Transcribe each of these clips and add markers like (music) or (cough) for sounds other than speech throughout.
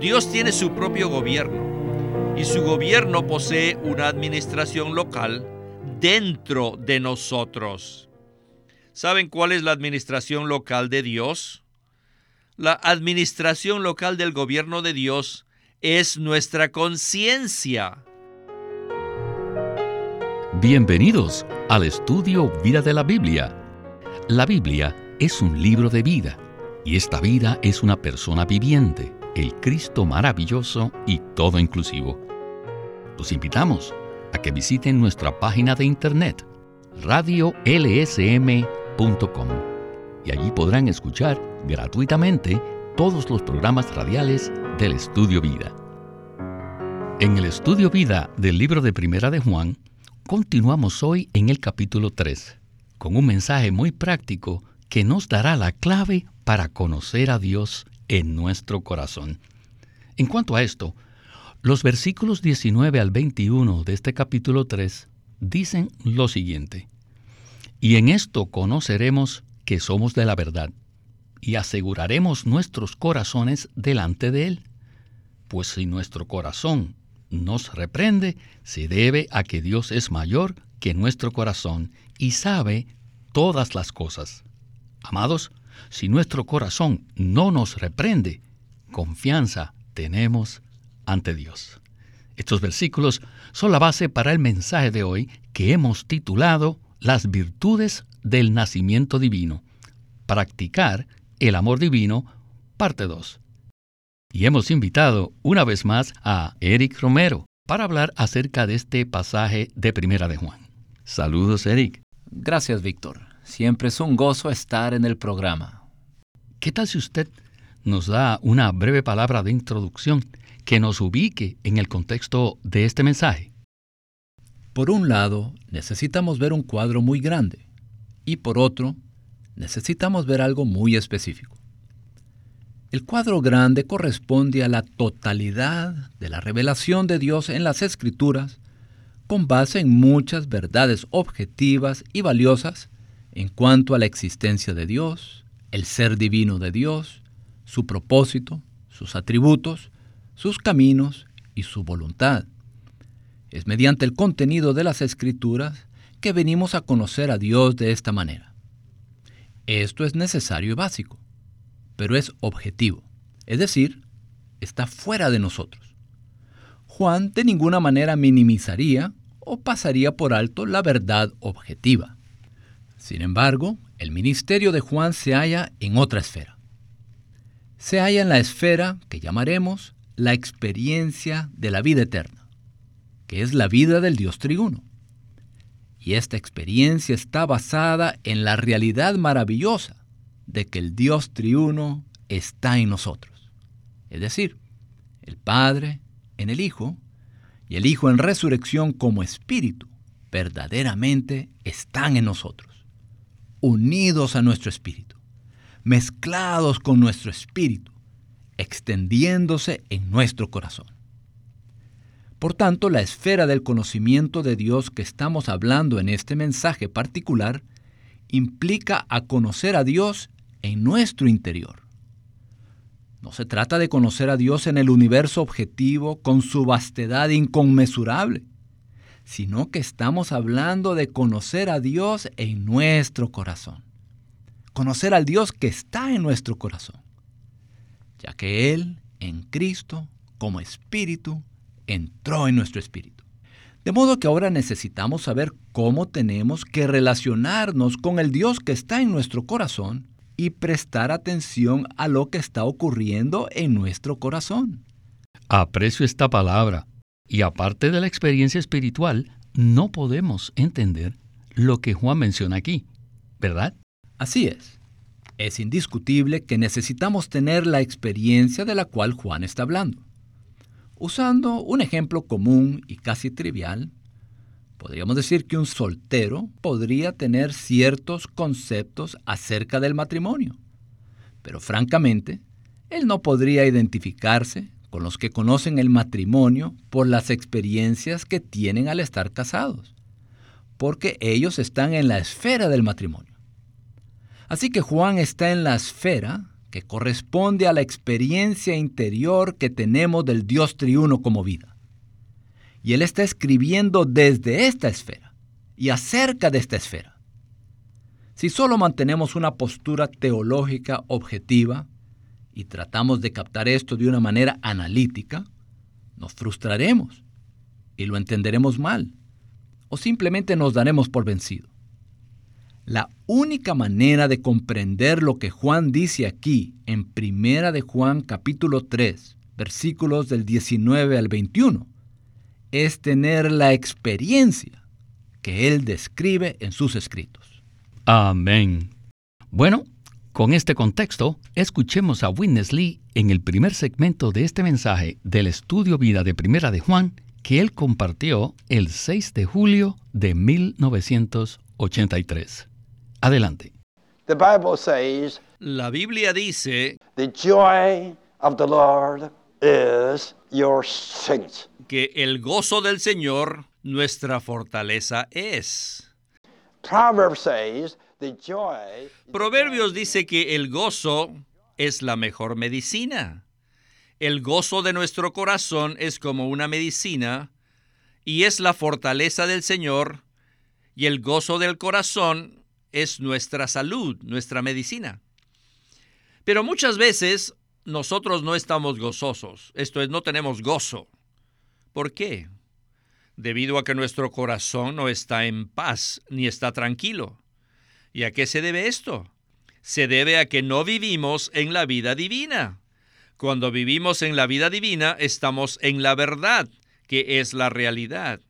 Dios tiene su propio gobierno y su gobierno posee una administración local dentro de nosotros. ¿Saben cuál es la administración local de Dios? La administración local del gobierno de Dios es nuestra conciencia. Bienvenidos al estudio Vida de la Biblia. La Biblia es un libro de vida y esta vida es una persona viviente, el Cristo maravilloso y todo inclusivo. Los invitamos a que visiten nuestra página de internet radiolsm.com y allí podrán escuchar gratuitamente todos los programas radiales del Estudio Vida. En el Estudio Vida del libro de Primera de Juan, continuamos hoy en el capítulo 3, con un mensaje muy práctico que nos dará la clave para conocer a Dios en nuestro corazón. En cuanto a esto, los versículos 19 al 21 de este capítulo 3 dicen lo siguiente, y en esto conoceremos que somos de la verdad, y aseguraremos nuestros corazones delante de Él, pues si nuestro corazón nos reprende, se debe a que Dios es mayor que nuestro corazón y sabe todas las cosas. Amados, si nuestro corazón no nos reprende, confianza tenemos ante Dios. Estos versículos son la base para el mensaje de hoy que hemos titulado Las virtudes del nacimiento divino. Practicar el amor divino, parte 2. Y hemos invitado una vez más a Eric Romero para hablar acerca de este pasaje de Primera de Juan. Saludos, Eric. Gracias, Víctor. Siempre es un gozo estar en el programa. ¿Qué tal si usted nos da una breve palabra de introducción que nos ubique en el contexto de este mensaje? Por un lado, necesitamos ver un cuadro muy grande y por otro, necesitamos ver algo muy específico. El cuadro grande corresponde a la totalidad de la revelación de Dios en las Escrituras con base en muchas verdades objetivas y valiosas en cuanto a la existencia de Dios, el ser divino de Dios, su propósito, sus atributos, sus caminos y su voluntad. Es mediante el contenido de las escrituras que venimos a conocer a Dios de esta manera. Esto es necesario y básico, pero es objetivo, es decir, está fuera de nosotros. Juan de ninguna manera minimizaría o pasaría por alto la verdad objetiva. Sin embargo, el ministerio de Juan se halla en otra esfera. Se halla en la esfera que llamaremos la experiencia de la vida eterna, que es la vida del Dios triuno. Y esta experiencia está basada en la realidad maravillosa de que el Dios triuno está en nosotros. Es decir, el Padre en el Hijo y el Hijo en resurrección como Espíritu verdaderamente están en nosotros unidos a nuestro espíritu, mezclados con nuestro espíritu, extendiéndose en nuestro corazón. Por tanto, la esfera del conocimiento de Dios que estamos hablando en este mensaje particular implica a conocer a Dios en nuestro interior. No se trata de conocer a Dios en el universo objetivo con su vastedad inconmensurable sino que estamos hablando de conocer a Dios en nuestro corazón. Conocer al Dios que está en nuestro corazón, ya que Él, en Cristo, como Espíritu, entró en nuestro espíritu. De modo que ahora necesitamos saber cómo tenemos que relacionarnos con el Dios que está en nuestro corazón y prestar atención a lo que está ocurriendo en nuestro corazón. Aprecio esta palabra y aparte de la experiencia espiritual, no podemos entender lo que Juan menciona aquí, ¿verdad? Así es. Es indiscutible que necesitamos tener la experiencia de la cual Juan está hablando. Usando un ejemplo común y casi trivial, podríamos decir que un soltero podría tener ciertos conceptos acerca del matrimonio, pero francamente, él no podría identificarse con los que conocen el matrimonio por las experiencias que tienen al estar casados, porque ellos están en la esfera del matrimonio. Así que Juan está en la esfera que corresponde a la experiencia interior que tenemos del Dios triuno como vida. Y Él está escribiendo desde esta esfera y acerca de esta esfera. Si solo mantenemos una postura teológica objetiva y tratamos de captar esto de una manera analítica, nos frustraremos y lo entenderemos mal o simplemente nos daremos por vencido. La única manera de comprender lo que Juan dice aquí en Primera de Juan capítulo 3, versículos del 19 al 21, es tener la experiencia que él describe en sus escritos. Amén. Bueno, con este contexto, escuchemos a Witness Lee en el primer segmento de este mensaje del estudio vida de Primera de Juan que él compartió el 6 de julio de 1983. Adelante. La Biblia dice the joy of the Lord is your strength. que el gozo del Señor nuestra fortaleza es. Proverbs says the Proverbios dice que el gozo es la mejor medicina. El gozo de nuestro corazón es como una medicina y es la fortaleza del Señor y el gozo del corazón es nuestra salud, nuestra medicina. Pero muchas veces nosotros no estamos gozosos, esto es, no tenemos gozo. ¿Por qué? Debido a que nuestro corazón no está en paz ni está tranquilo. ¿Y a qué se debe esto? Se debe a que no vivimos en la vida divina. Cuando vivimos en la vida divina, estamos en la verdad, que es la realidad.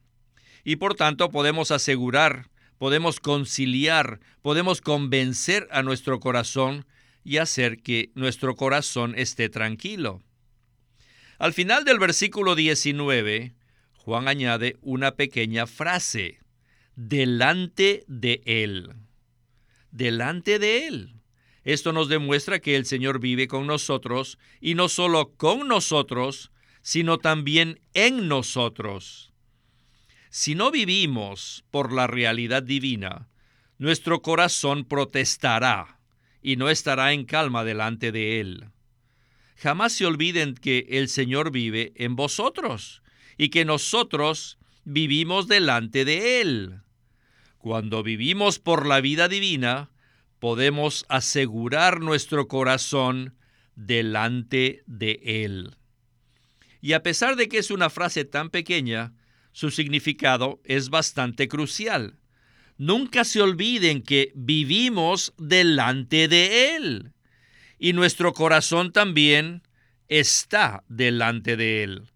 Y por tanto podemos asegurar, podemos conciliar, podemos convencer a nuestro corazón y hacer que nuestro corazón esté tranquilo. Al final del versículo 19, Juan añade una pequeña frase, delante de Él. Delante de Él. Esto nos demuestra que el Señor vive con nosotros y no solo con nosotros, sino también en nosotros. Si no vivimos por la realidad divina, nuestro corazón protestará y no estará en calma delante de Él. Jamás se olviden que el Señor vive en vosotros y que nosotros vivimos delante de Él. Cuando vivimos por la vida divina, podemos asegurar nuestro corazón delante de Él. Y a pesar de que es una frase tan pequeña, su significado es bastante crucial. Nunca se olviden que vivimos delante de Él y nuestro corazón también está delante de Él.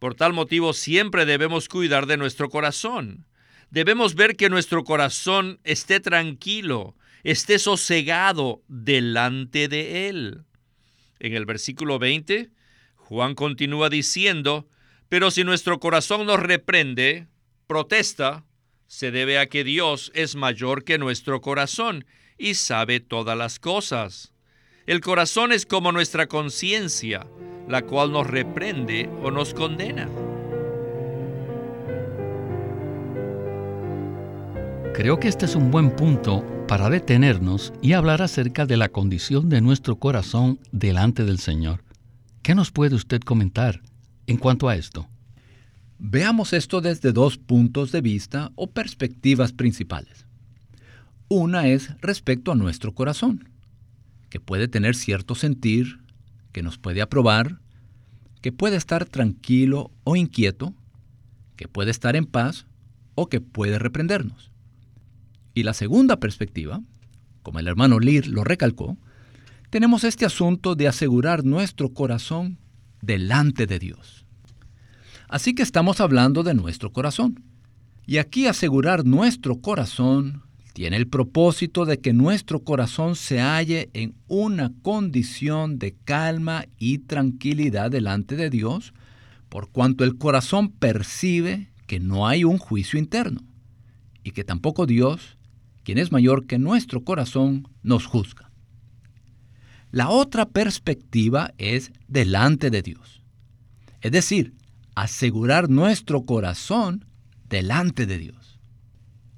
Por tal motivo siempre debemos cuidar de nuestro corazón. Debemos ver que nuestro corazón esté tranquilo, esté sosegado delante de Él. En el versículo 20, Juan continúa diciendo, pero si nuestro corazón nos reprende, protesta, se debe a que Dios es mayor que nuestro corazón y sabe todas las cosas. El corazón es como nuestra conciencia, la cual nos reprende o nos condena. Creo que este es un buen punto para detenernos y hablar acerca de la condición de nuestro corazón delante del Señor. ¿Qué nos puede usted comentar en cuanto a esto? Veamos esto desde dos puntos de vista o perspectivas principales. Una es respecto a nuestro corazón, que puede tener cierto sentir, que nos puede aprobar, que puede estar tranquilo o inquieto, que puede estar en paz o que puede reprendernos. Y la segunda perspectiva, como el hermano Lear lo recalcó, tenemos este asunto de asegurar nuestro corazón delante de Dios. Así que estamos hablando de nuestro corazón. Y aquí asegurar nuestro corazón tiene el propósito de que nuestro corazón se halle en una condición de calma y tranquilidad delante de Dios, por cuanto el corazón percibe que no hay un juicio interno y que tampoco Dios, es mayor que nuestro corazón, nos juzga. La otra perspectiva es delante de Dios. Es decir, asegurar nuestro corazón delante de Dios.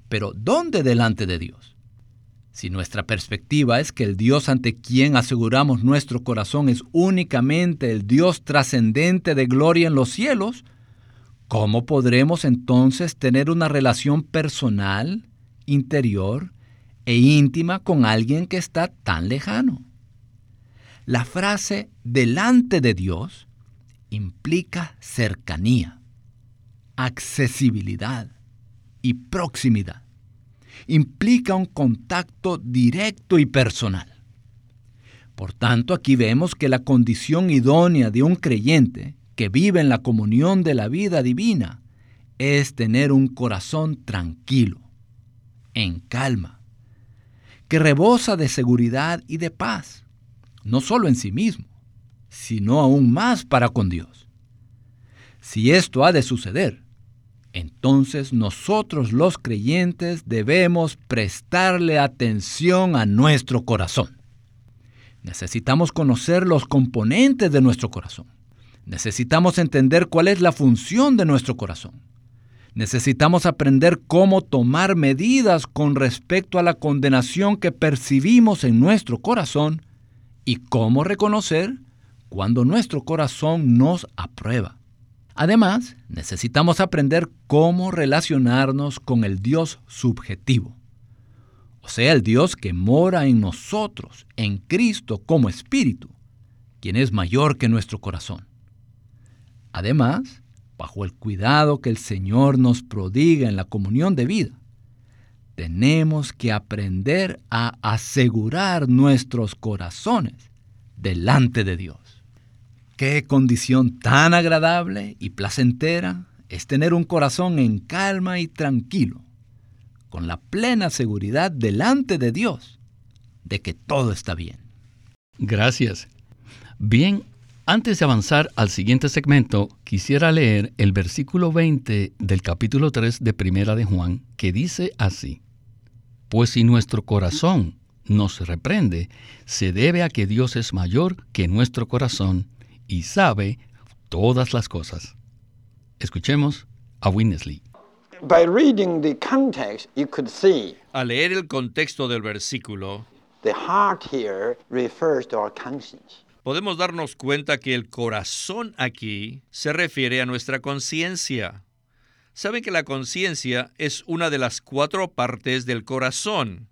Pero ¿dónde delante de Dios? Si nuestra perspectiva es que el Dios ante quien aseguramos nuestro corazón es únicamente el Dios trascendente de gloria en los cielos, ¿cómo podremos entonces tener una relación personal, interior e íntima con alguien que está tan lejano? La frase delante de Dios implica cercanía, accesibilidad y proximidad implica un contacto directo y personal. Por tanto, aquí vemos que la condición idónea de un creyente que vive en la comunión de la vida divina es tener un corazón tranquilo, en calma, que rebosa de seguridad y de paz, no solo en sí mismo, sino aún más para con Dios. Si esto ha de suceder, entonces nosotros los creyentes debemos prestarle atención a nuestro corazón. Necesitamos conocer los componentes de nuestro corazón. Necesitamos entender cuál es la función de nuestro corazón. Necesitamos aprender cómo tomar medidas con respecto a la condenación que percibimos en nuestro corazón y cómo reconocer cuando nuestro corazón nos aprueba. Además, necesitamos aprender cómo relacionarnos con el Dios subjetivo, o sea, el Dios que mora en nosotros, en Cristo como Espíritu, quien es mayor que nuestro corazón. Además, bajo el cuidado que el Señor nos prodiga en la comunión de vida, tenemos que aprender a asegurar nuestros corazones delante de Dios. Qué condición tan agradable y placentera es tener un corazón en calma y tranquilo, con la plena seguridad delante de Dios de que todo está bien. Gracias. Bien, antes de avanzar al siguiente segmento, quisiera leer el versículo 20 del capítulo 3 de Primera de Juan, que dice así: Pues si nuestro corazón nos reprende, se debe a que Dios es mayor que nuestro corazón y sabe todas las cosas. Escuchemos a Winnesley. By reading the context, you could see Al leer el contexto del versículo, the heart here refers to our conscience. Podemos darnos cuenta que el corazón aquí se refiere a nuestra conciencia. Saben que la conciencia es una de las cuatro partes del corazón.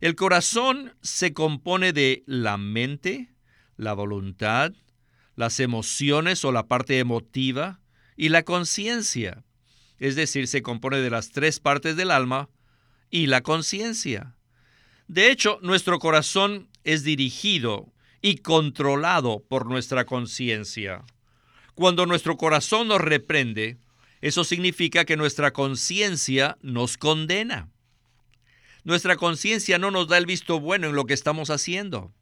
El corazón se compone de la mente, la voluntad, las emociones o la parte emotiva y la conciencia. Es decir, se compone de las tres partes del alma y la conciencia. De hecho, nuestro corazón es dirigido y controlado por nuestra conciencia. Cuando nuestro corazón nos reprende, eso significa que nuestra conciencia nos condena. Nuestra conciencia no nos da el visto bueno en lo que estamos haciendo.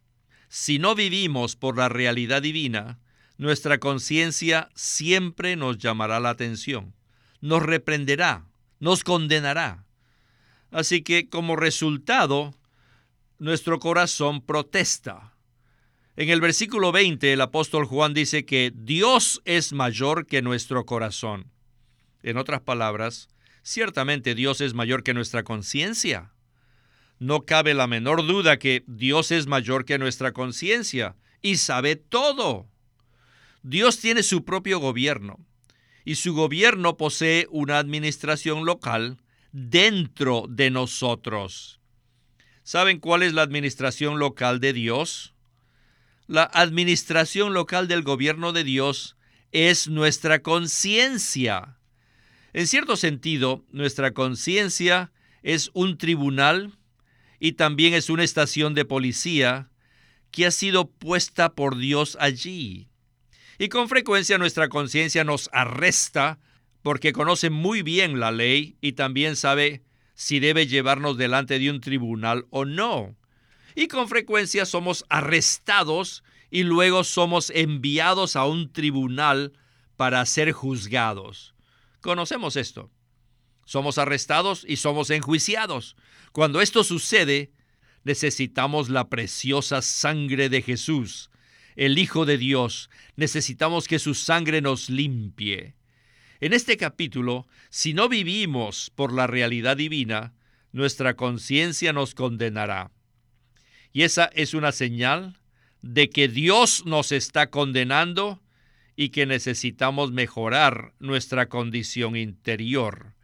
Si no vivimos por la realidad divina, nuestra conciencia siempre nos llamará la atención, nos reprenderá, nos condenará. Así que como resultado, nuestro corazón protesta. En el versículo 20 el apóstol Juan dice que Dios es mayor que nuestro corazón. En otras palabras, ciertamente Dios es mayor que nuestra conciencia. No cabe la menor duda que Dios es mayor que nuestra conciencia y sabe todo. Dios tiene su propio gobierno y su gobierno posee una administración local dentro de nosotros. ¿Saben cuál es la administración local de Dios? La administración local del gobierno de Dios es nuestra conciencia. En cierto sentido, nuestra conciencia es un tribunal y también es una estación de policía que ha sido puesta por Dios allí. Y con frecuencia nuestra conciencia nos arresta porque conoce muy bien la ley y también sabe si debe llevarnos delante de un tribunal o no. Y con frecuencia somos arrestados y luego somos enviados a un tribunal para ser juzgados. Conocemos esto. Somos arrestados y somos enjuiciados. Cuando esto sucede, necesitamos la preciosa sangre de Jesús el Hijo de Dios, necesitamos que su sangre nos limpie. En este capítulo, si no vivimos por la realidad divina, nuestra conciencia nos condenará. Y esa es una señal de que Dios nos está condenando y que necesitamos mejorar nuestra condición interior.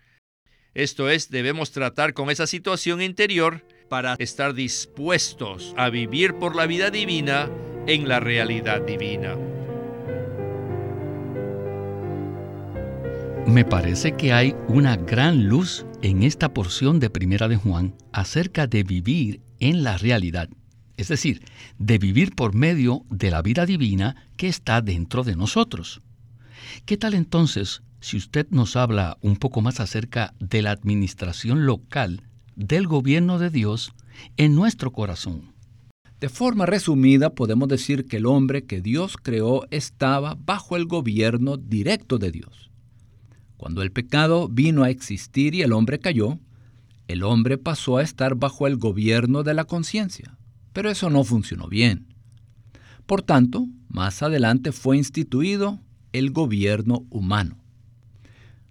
Esto es, debemos tratar con esa situación interior para estar dispuestos a vivir por la vida divina en la realidad divina. Me parece que hay una gran luz en esta porción de Primera de Juan acerca de vivir en la realidad, es decir, de vivir por medio de la vida divina que está dentro de nosotros. ¿Qué tal entonces si usted nos habla un poco más acerca de la administración local del gobierno de Dios en nuestro corazón? De forma resumida, podemos decir que el hombre que Dios creó estaba bajo el gobierno directo de Dios. Cuando el pecado vino a existir y el hombre cayó, el hombre pasó a estar bajo el gobierno de la conciencia, pero eso no funcionó bien. Por tanto, más adelante fue instituido el gobierno humano.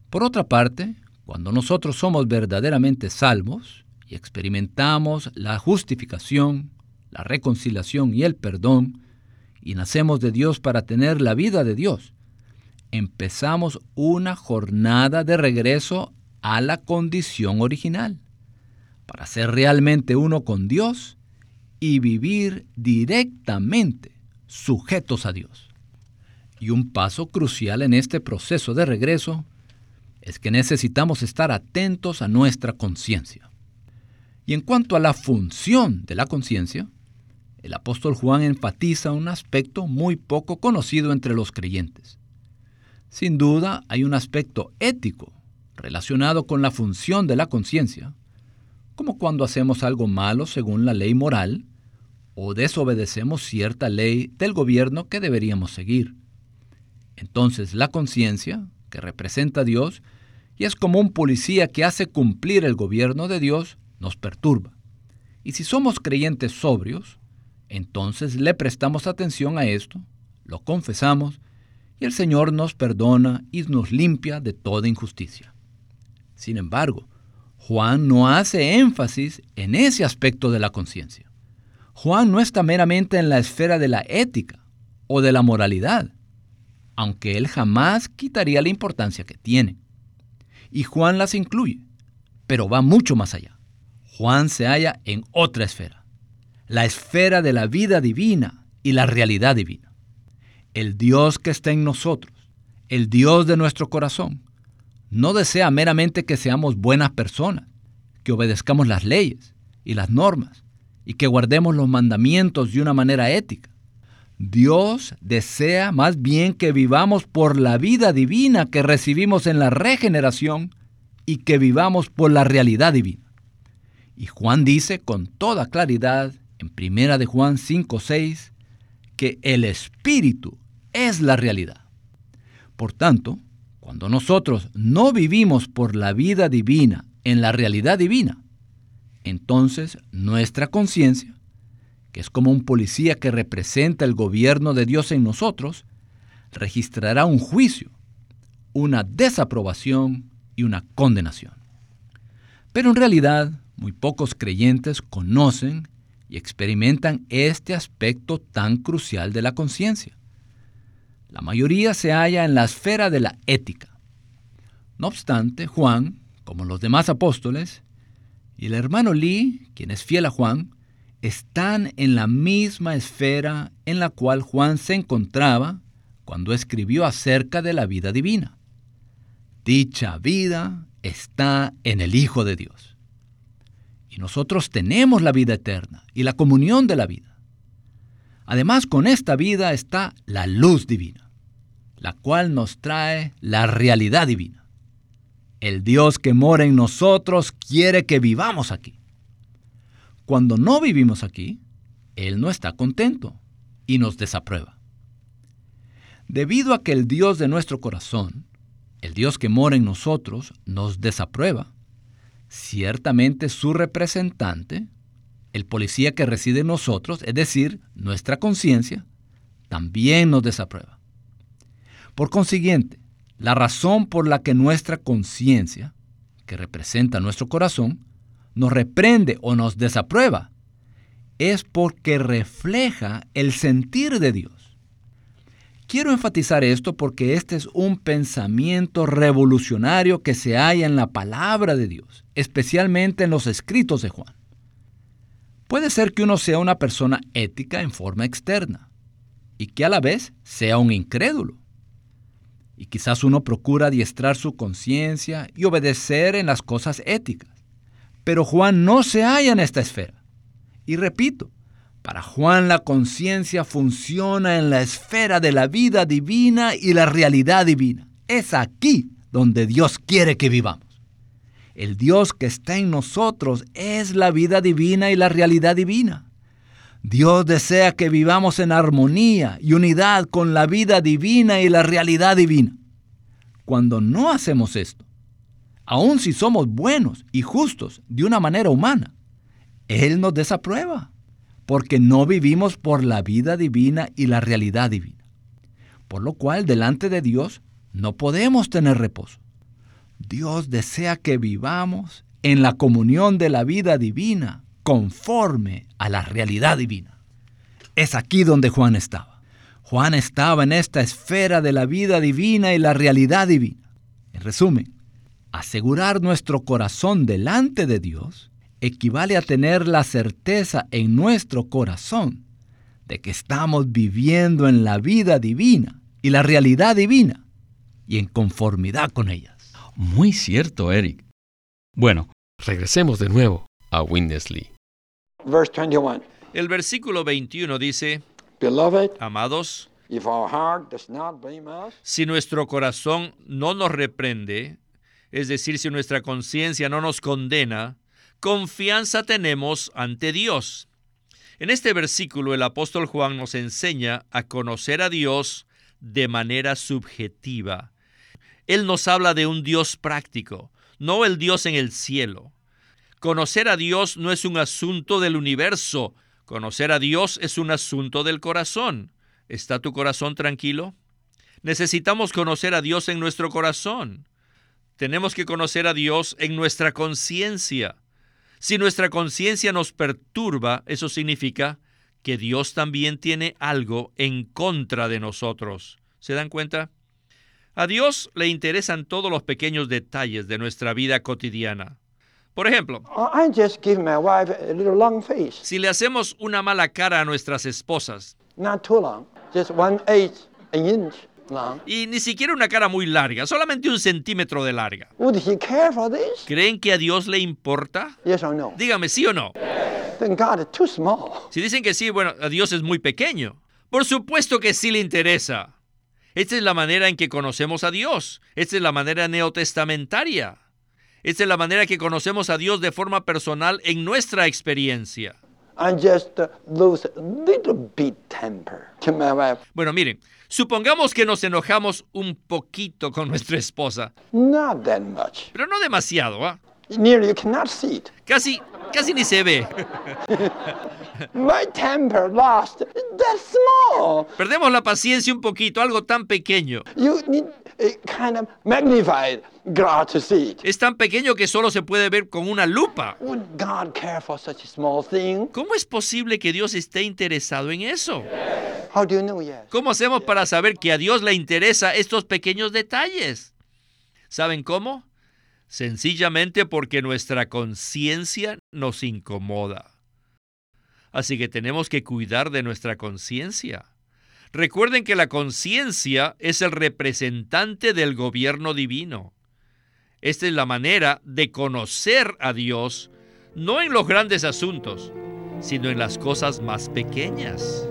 Por otra parte, cuando nosotros somos verdaderamente salvos y experimentamos la justificación, la reconciliación y el perdón, y nacemos de Dios para tener la vida de Dios, empezamos una jornada de regreso a la condición original, para ser realmente uno con Dios y vivir directamente sujetos a Dios. Y un paso crucial en este proceso de regreso es que necesitamos estar atentos a nuestra conciencia. Y en cuanto a la función de la conciencia, el apóstol Juan enfatiza un aspecto muy poco conocido entre los creyentes. Sin duda hay un aspecto ético relacionado con la función de la conciencia, como cuando hacemos algo malo según la ley moral o desobedecemos cierta ley del gobierno que deberíamos seguir. Entonces la conciencia, que representa a Dios y es como un policía que hace cumplir el gobierno de Dios, nos perturba. Y si somos creyentes sobrios, entonces le prestamos atención a esto, lo confesamos y el Señor nos perdona y nos limpia de toda injusticia. Sin embargo, Juan no hace énfasis en ese aspecto de la conciencia. Juan no está meramente en la esfera de la ética o de la moralidad, aunque él jamás quitaría la importancia que tiene. Y Juan las incluye, pero va mucho más allá. Juan se halla en otra esfera, la esfera de la vida divina y la realidad divina. El Dios que está en nosotros, el Dios de nuestro corazón, no desea meramente que seamos buenas personas, que obedezcamos las leyes y las normas y que guardemos los mandamientos de una manera ética. Dios desea más bien que vivamos por la vida divina que recibimos en la regeneración y que vivamos por la realidad divina. Y Juan dice con toda claridad en primera de Juan 5:6 que el espíritu es la realidad. Por tanto, cuando nosotros no vivimos por la vida divina en la realidad divina, entonces nuestra conciencia que es como un policía que representa el gobierno de Dios en nosotros, registrará un juicio, una desaprobación y una condenación. Pero en realidad, muy pocos creyentes conocen y experimentan este aspecto tan crucial de la conciencia. La mayoría se halla en la esfera de la ética. No obstante, Juan, como los demás apóstoles, y el hermano Lee, quien es fiel a Juan, están en la misma esfera en la cual Juan se encontraba cuando escribió acerca de la vida divina. Dicha vida está en el Hijo de Dios. Y nosotros tenemos la vida eterna y la comunión de la vida. Además, con esta vida está la luz divina, la cual nos trae la realidad divina. El Dios que mora en nosotros quiere que vivamos aquí. Cuando no vivimos aquí, Él no está contento y nos desaprueba. Debido a que el Dios de nuestro corazón, el Dios que mora en nosotros, nos desaprueba, ciertamente su representante, el policía que reside en nosotros, es decir, nuestra conciencia, también nos desaprueba. Por consiguiente, la razón por la que nuestra conciencia, que representa nuestro corazón, nos reprende o nos desaprueba, es porque refleja el sentir de Dios. Quiero enfatizar esto porque este es un pensamiento revolucionario que se halla en la palabra de Dios, especialmente en los escritos de Juan. Puede ser que uno sea una persona ética en forma externa y que a la vez sea un incrédulo. Y quizás uno procura adiestrar su conciencia y obedecer en las cosas éticas. Pero Juan no se halla en esta esfera. Y repito, para Juan la conciencia funciona en la esfera de la vida divina y la realidad divina. Es aquí donde Dios quiere que vivamos. El Dios que está en nosotros es la vida divina y la realidad divina. Dios desea que vivamos en armonía y unidad con la vida divina y la realidad divina. Cuando no hacemos esto, aun si somos buenos y justos de una manera humana, Él nos desaprueba porque no vivimos por la vida divina y la realidad divina. Por lo cual, delante de Dios, no podemos tener reposo. Dios desea que vivamos en la comunión de la vida divina, conforme a la realidad divina. Es aquí donde Juan estaba. Juan estaba en esta esfera de la vida divina y la realidad divina. En resumen, asegurar nuestro corazón delante de Dios equivale a tener la certeza en nuestro corazón de que estamos viviendo en la vida divina y la realidad divina y en conformidad con ellas. Muy cierto, Eric. Bueno, regresemos de nuevo a Winnesley. El versículo 21 dice, Amados, si nuestro corazón no nos reprende, es decir, si nuestra conciencia no nos condena, confianza tenemos ante Dios. En este versículo el apóstol Juan nos enseña a conocer a Dios de manera subjetiva. Él nos habla de un Dios práctico, no el Dios en el cielo. Conocer a Dios no es un asunto del universo, conocer a Dios es un asunto del corazón. ¿Está tu corazón tranquilo? Necesitamos conocer a Dios en nuestro corazón. Tenemos que conocer a Dios en nuestra conciencia. Si nuestra conciencia nos perturba, eso significa que Dios también tiene algo en contra de nosotros. ¿Se dan cuenta? A Dios le interesan todos los pequeños detalles de nuestra vida cotidiana. Por ejemplo, si le hacemos una mala cara a nuestras esposas, y ni siquiera una cara muy larga, solamente un centímetro de larga. ¿Creen que a Dios le importa? Dígame, ¿sí o no? Si dicen que sí, bueno, a Dios es muy pequeño. Por supuesto que sí le interesa. Esta es la manera en que conocemos a Dios. Esta es la manera neotestamentaria. Esta es la manera que conocemos a Dios de forma personal en nuestra experiencia. Bueno, miren, Supongamos que nos enojamos un poquito con nuestra esposa. Pero no demasiado, ¿ah? Casi, casi ni se ve. (laughs) Perdemos la paciencia un poquito, algo tan pequeño. Es tan pequeño que solo se puede ver con una lupa. ¿Cómo es posible que Dios esté interesado en eso? ¿Cómo hacemos para saber que a Dios le interesa estos pequeños detalles? ¿Saben cómo? Sencillamente porque nuestra conciencia nos incomoda. Así que tenemos que cuidar de nuestra conciencia. Recuerden que la conciencia es el representante del gobierno divino. Esta es la manera de conocer a Dios, no en los grandes asuntos, sino en las cosas más pequeñas.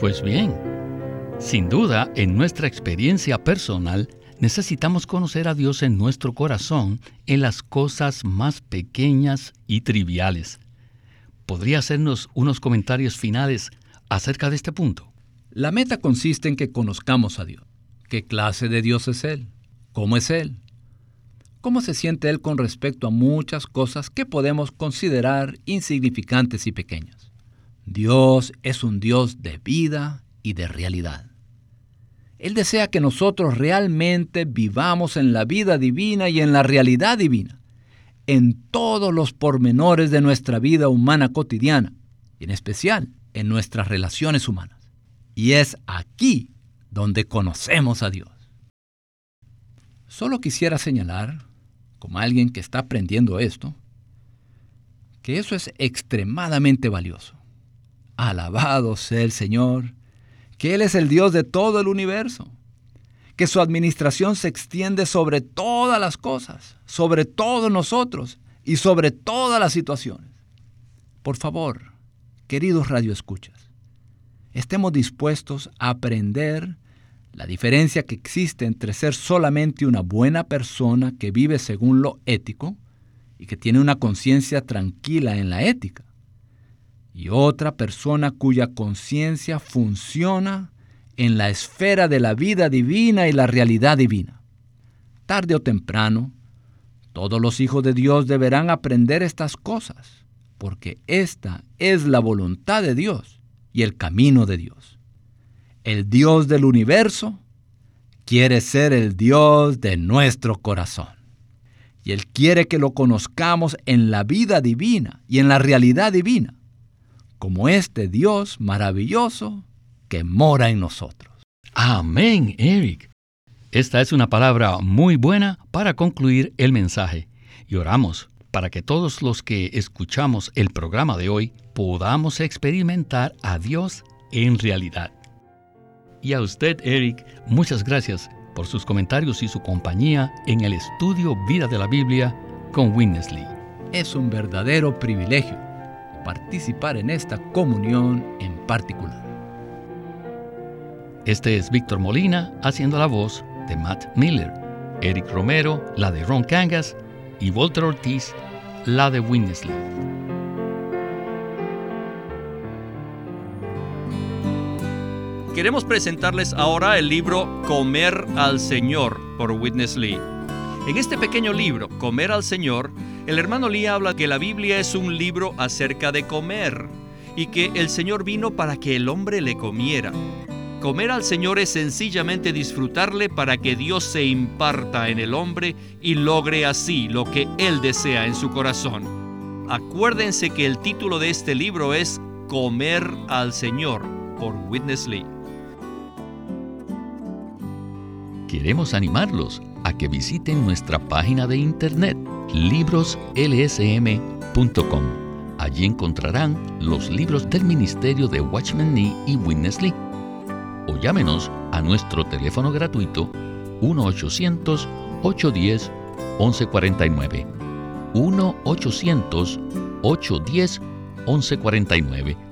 Pues bien, sin duda, en nuestra experiencia personal, necesitamos conocer a Dios en nuestro corazón en las cosas más pequeñas y triviales. ¿Podría hacernos unos comentarios finales acerca de este punto? La meta consiste en que conozcamos a Dios. ¿Qué clase de Dios es Él? ¿Cómo es Él? ¿Cómo se siente Él con respecto a muchas cosas que podemos considerar insignificantes y pequeñas? Dios es un Dios de vida y de realidad. Él desea que nosotros realmente vivamos en la vida divina y en la realidad divina, en todos los pormenores de nuestra vida humana cotidiana, y en especial en nuestras relaciones humanas. Y es aquí donde conocemos a Dios. Solo quisiera señalar, como alguien que está aprendiendo esto, que eso es extremadamente valioso. Alabado sea el Señor, que Él es el Dios de todo el universo, que su administración se extiende sobre todas las cosas, sobre todos nosotros y sobre todas las situaciones. Por favor, queridos radioescuchas, estemos dispuestos a aprender la diferencia que existe entre ser solamente una buena persona que vive según lo ético y que tiene una conciencia tranquila en la ética, y otra persona cuya conciencia funciona en la esfera de la vida divina y la realidad divina. Tarde o temprano, todos los hijos de Dios deberán aprender estas cosas, porque esta es la voluntad de Dios y el camino de Dios. El Dios del universo quiere ser el Dios de nuestro corazón. Y Él quiere que lo conozcamos en la vida divina y en la realidad divina como este Dios maravilloso que mora en nosotros. Amén, Eric. Esta es una palabra muy buena para concluir el mensaje y oramos para que todos los que escuchamos el programa de hoy podamos experimentar a Dios en realidad. Y a usted, Eric, muchas gracias por sus comentarios y su compañía en el estudio Vida de la Biblia con Winnesley. Es un verdadero privilegio participar en esta comunión en particular. Este es Víctor Molina haciendo la voz de Matt Miller, Eric Romero la de Ron Cangas y Walter Ortiz la de Winnesley. Queremos presentarles ahora el libro Comer al Señor por Witness Lee. En este pequeño libro, Comer al Señor, el hermano Lee habla que la Biblia es un libro acerca de comer y que el Señor vino para que el hombre le comiera. Comer al Señor es sencillamente disfrutarle para que Dios se imparta en el hombre y logre así lo que Él desea en su corazón. Acuérdense que el título de este libro es Comer al Señor por Witness Lee. Queremos animarlos a que visiten nuestra página de internet libroslsm.com. Allí encontrarán los libros del Ministerio de Watchman Nee y Witness Lee. O llámenos a nuestro teléfono gratuito 1-800-810-1149. 1-800-810-1149